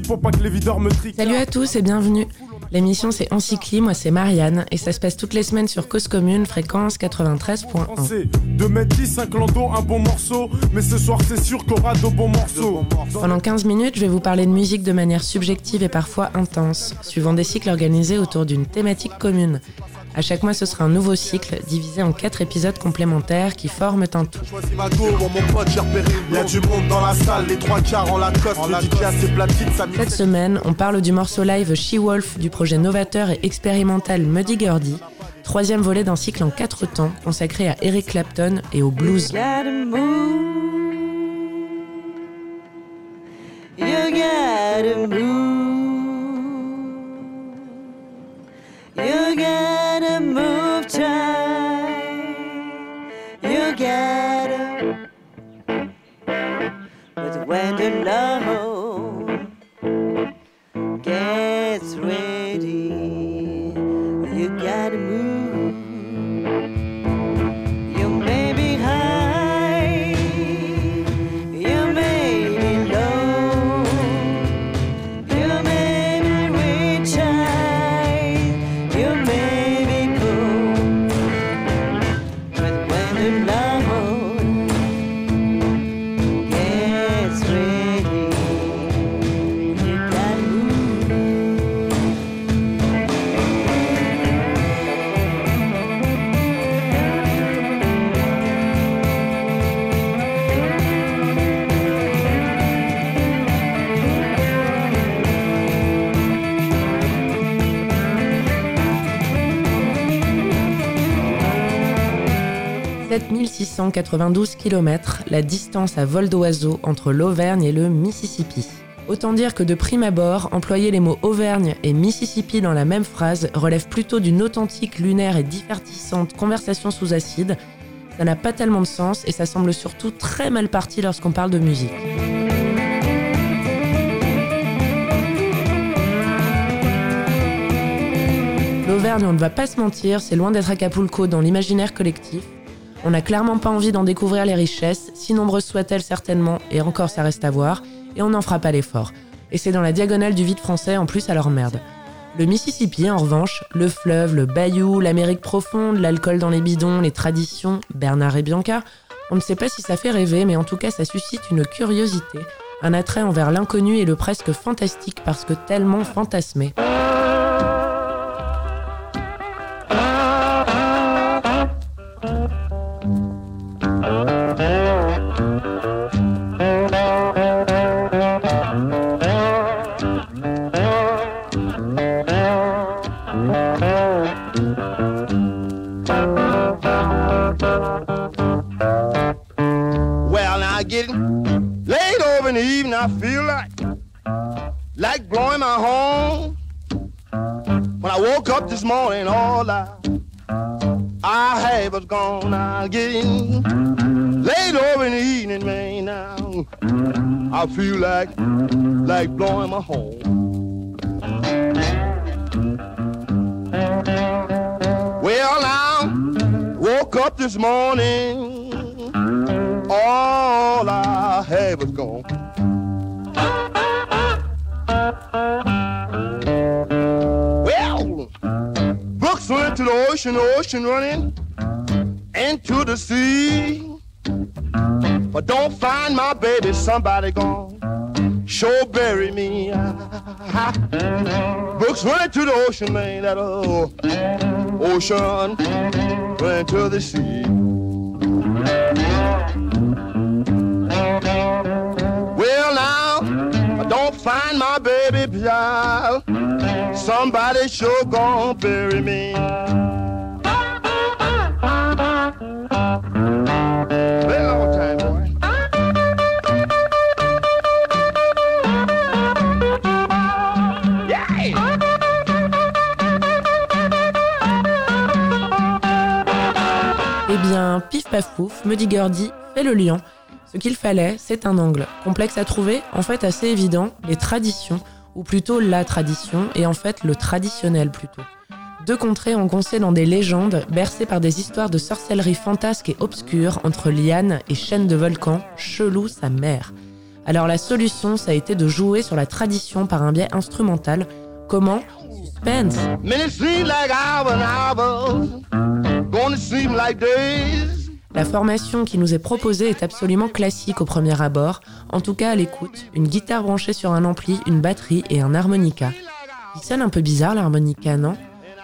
Pour pas que les videurs me triquent. Salut à tous et bienvenue. L'émission c'est Encycli, moi c'est Marianne et ça se passe toutes les semaines sur Cause Commune, fréquence 93.1. De mettre 10, un clando, un bon morceau, mais ce soir c'est sûr qu'on aura de bons morceaux. Pendant 15 minutes, je vais vous parler de musique de manière subjective et parfois intense, suivant des cycles organisés autour d'une thématique commune. À chaque mois, ce sera un nouveau cycle divisé en quatre épisodes complémentaires qui forment un tout. Cette semaine, on parle du morceau live She-Wolf du projet novateur et expérimental Muddy Gurdy, troisième volet d'un cycle en quatre temps consacré à Eric Clapton et au blues. 7692 km, la distance à vol d'oiseau entre l'Auvergne et le Mississippi. Autant dire que de prime abord, employer les mots Auvergne et Mississippi dans la même phrase relève plutôt d'une authentique, lunaire et divertissante conversation sous acide. Ça n'a pas tellement de sens et ça semble surtout très mal parti lorsqu'on parle de musique. L'Auvergne, on ne va pas se mentir, c'est loin d'être Acapulco dans l'imaginaire collectif. On n'a clairement pas envie d'en découvrir les richesses, si nombreuses soient-elles certainement, et encore ça reste à voir, et on n'en fera pas l'effort. Et c'est dans la diagonale du vide français en plus, alors merde. Le Mississippi, en revanche, le fleuve, le bayou, l'Amérique profonde, l'alcool dans les bidons, les traditions, Bernard et Bianca, on ne sait pas si ça fait rêver, mais en tout cas ça suscite une curiosité, un attrait envers l'inconnu et le presque fantastique parce que tellement fantasmé. Up this morning, all I I had was gone. Getting late over in the evening, man. Now I feel like like blowing my horn. Well, now woke up this morning. All I had was gone. Books went to the ocean, the ocean running into the sea. But don't find my baby, somebody gone. Sure bury me. Books went to the ocean, man. That oh, ocean went to the sea. Well, now, don't find my baby child. Somebody sure gonna bury me. Eh bien, pif paf pouf, me dit Gurdy, fait le lion. Ce qu'il fallait, c'est un angle. Complexe à trouver, en fait assez évident, les traditions, ou plutôt la tradition, et en fait le traditionnel plutôt. Deux contrées engoncées dans des légendes, bercées par des histoires de sorcellerie fantasques et obscures entre lianes et chaînes de volcans, chelou sa mère. Alors la solution, ça a été de jouer sur la tradition par un biais instrumental. Comment? Suspense la formation qui nous est proposée est absolument classique au premier abord, en tout cas à l'écoute, une guitare branchée sur un ampli, une batterie et un harmonica. Il sonne un peu bizarre l'harmonica, non?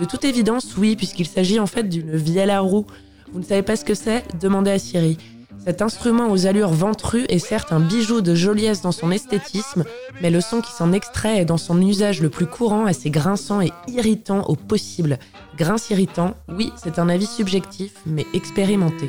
De toute évidence, oui, puisqu'il s'agit en fait d'une vielle à roue. Vous ne savez pas ce que c'est? Demandez à Siri. Cet instrument aux allures ventrues est certes un bijou de joliesse dans son esthétisme, mais le son qui s'en extrait est dans son usage le plus courant assez grinçant et irritant au possible. Grince irritant, oui, c'est un avis subjectif, mais expérimenté.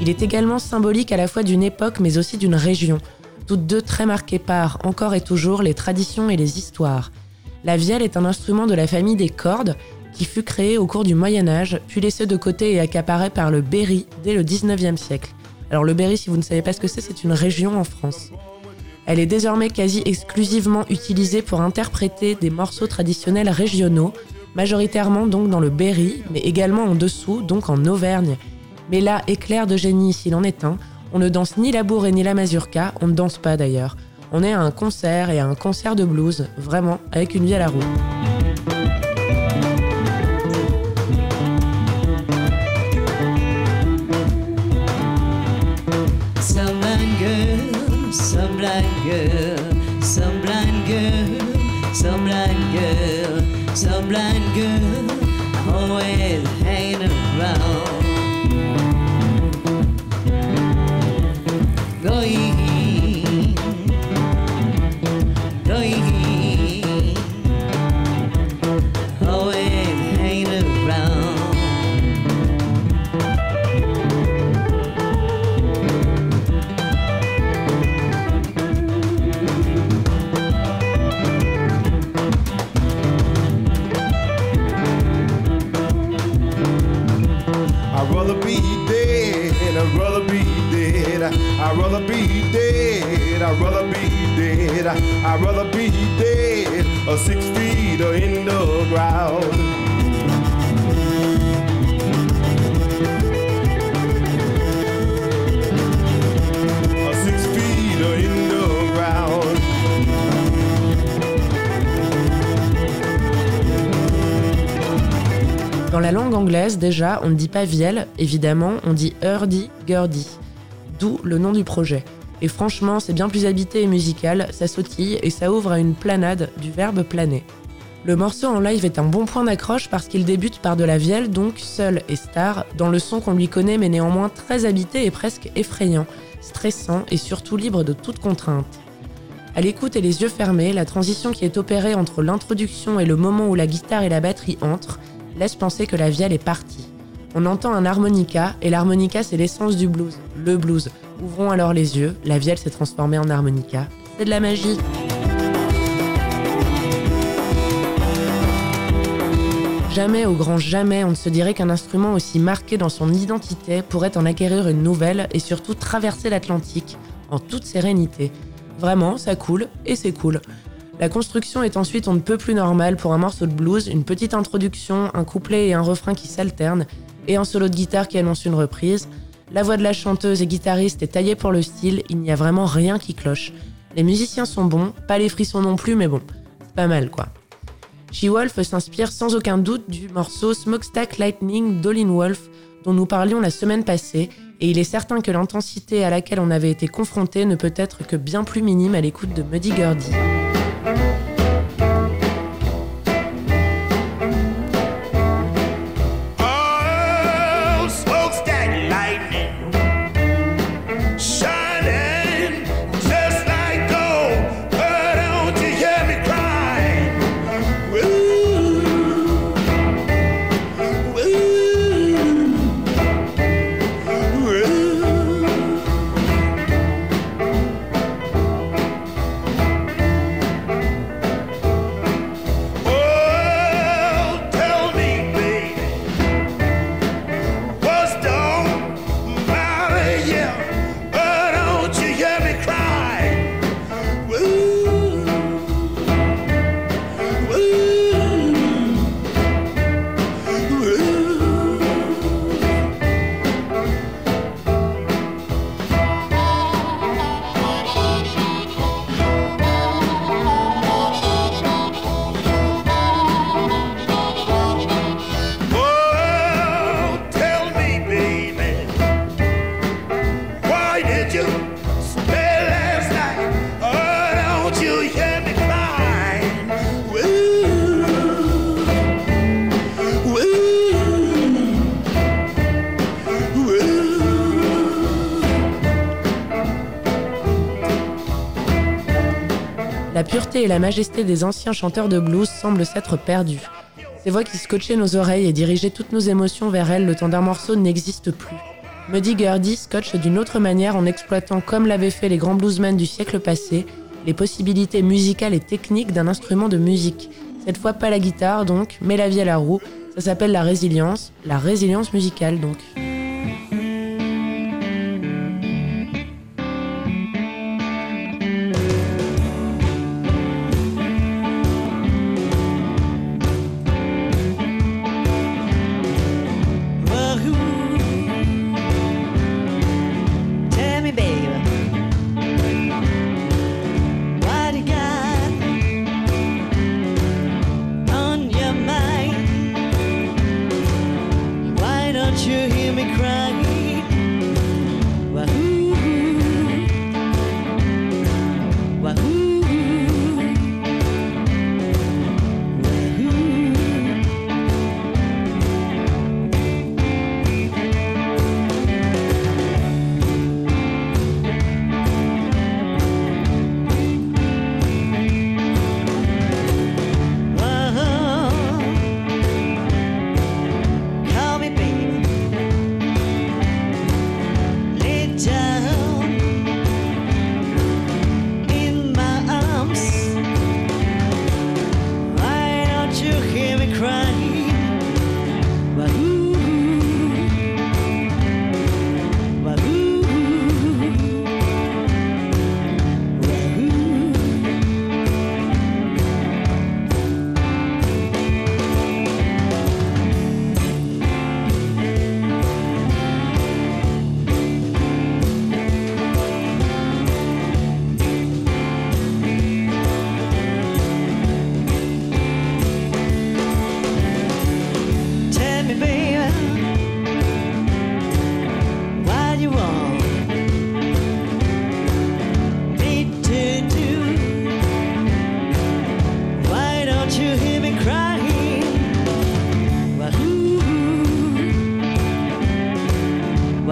Il est également symbolique à la fois d'une époque mais aussi d'une région, toutes deux très marquées par, encore et toujours, les traditions et les histoires. La vielle est un instrument de la famille des cordes qui fut créé au cours du Moyen Âge, puis laissé de côté et accaparé par le Berry dès le 19e siècle. Alors le Berry, si vous ne savez pas ce que c'est, c'est une région en France. Elle est désormais quasi exclusivement utilisée pour interpréter des morceaux traditionnels régionaux, majoritairement donc dans le Berry, mais également en dessous, donc en Auvergne. Mais là, éclair de génie s'il en est un, on ne danse ni la bourre ni la mazurka, on ne danse pas d'ailleurs. On est à un concert et à un concert de blues, vraiment, avec une vie à la roue. I'd rather be dead. I'd rather be Dans la langue anglaise, déjà, on ne dit pas vielle, évidemment, on dit hurdy, gurdy le nom du projet. Et franchement, c'est bien plus habité et musical, ça sautille et ça ouvre à une planade du verbe planer. Le morceau en live est un bon point d'accroche parce qu'il débute par de la vielle, donc seul et star, dans le son qu'on lui connaît mais néanmoins très habité et presque effrayant, stressant et surtout libre de toute contrainte. À l'écoute et les yeux fermés, la transition qui est opérée entre l'introduction et le moment où la guitare et la batterie entrent laisse penser que la vielle est partie. On entend un harmonica, et l'harmonica c'est l'essence du blues, le blues. Ouvrons alors les yeux, la vielle s'est transformée en harmonica. C'est de la magie. Jamais, au grand jamais, on ne se dirait qu'un instrument aussi marqué dans son identité pourrait en acquérir une nouvelle et surtout traverser l'Atlantique en toute sérénité. Vraiment, ça coule et c'est cool. La construction est ensuite on ne peut plus normale pour un morceau de blues, une petite introduction, un couplet et un refrain qui s'alternent, et un solo de guitare qui annonce une reprise. La voix de la chanteuse et guitariste est taillée pour le style, il n'y a vraiment rien qui cloche. Les musiciens sont bons, pas les frissons non plus, mais bon, c'est pas mal quoi. She-Wolf s'inspire sans aucun doute du morceau Smokestack Lightning d'Olin Wolf dont nous parlions la semaine passée, et il est certain que l'intensité à laquelle on avait été confronté ne peut être que bien plus minime à l'écoute de Muddy Gurdy. La pureté et la majesté des anciens chanteurs de blues semblent s'être perdues. Ces voix qui scotchaient nos oreilles et dirigeaient toutes nos émotions vers elles le temps d'un morceau n'existent plus. Muddy Gurdy scotche d'une autre manière en exploitant, comme l'avaient fait les grands bluesmen du siècle passé, les possibilités musicales et techniques d'un instrument de musique. Cette fois pas la guitare donc, mais la vie à la roue. Ça s'appelle la résilience, la résilience musicale donc.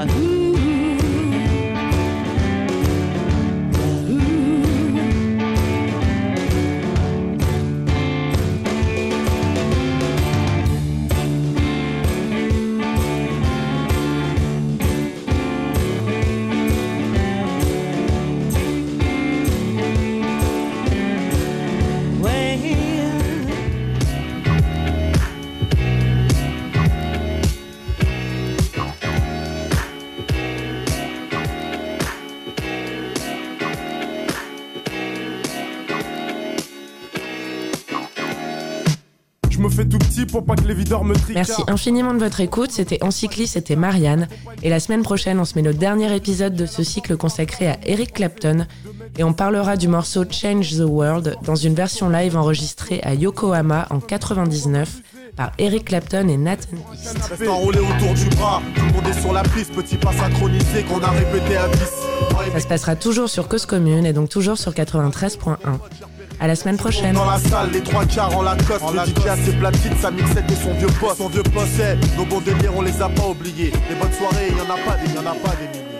one. Merci infiniment de votre écoute. C'était Encycli, c'était Marianne. Et la semaine prochaine, on se met le dernier épisode de ce cycle consacré à Eric Clapton. Et on parlera du morceau Change the World dans une version live enregistrée à Yokohama en 99 par Eric Clapton et Nathan East. Ça se passera toujours sur Cause Commune et donc toujours sur 93.1. À la semaine prochaine. Dans la salle, les trois quarts en la coste. Le DJ a ses platines, sa mixette et son vieux poste. Son vieux poste, nos bons délires, on les a pas oubliés. Les bonnes soirées, y en a pas des, y en a pas des milliers.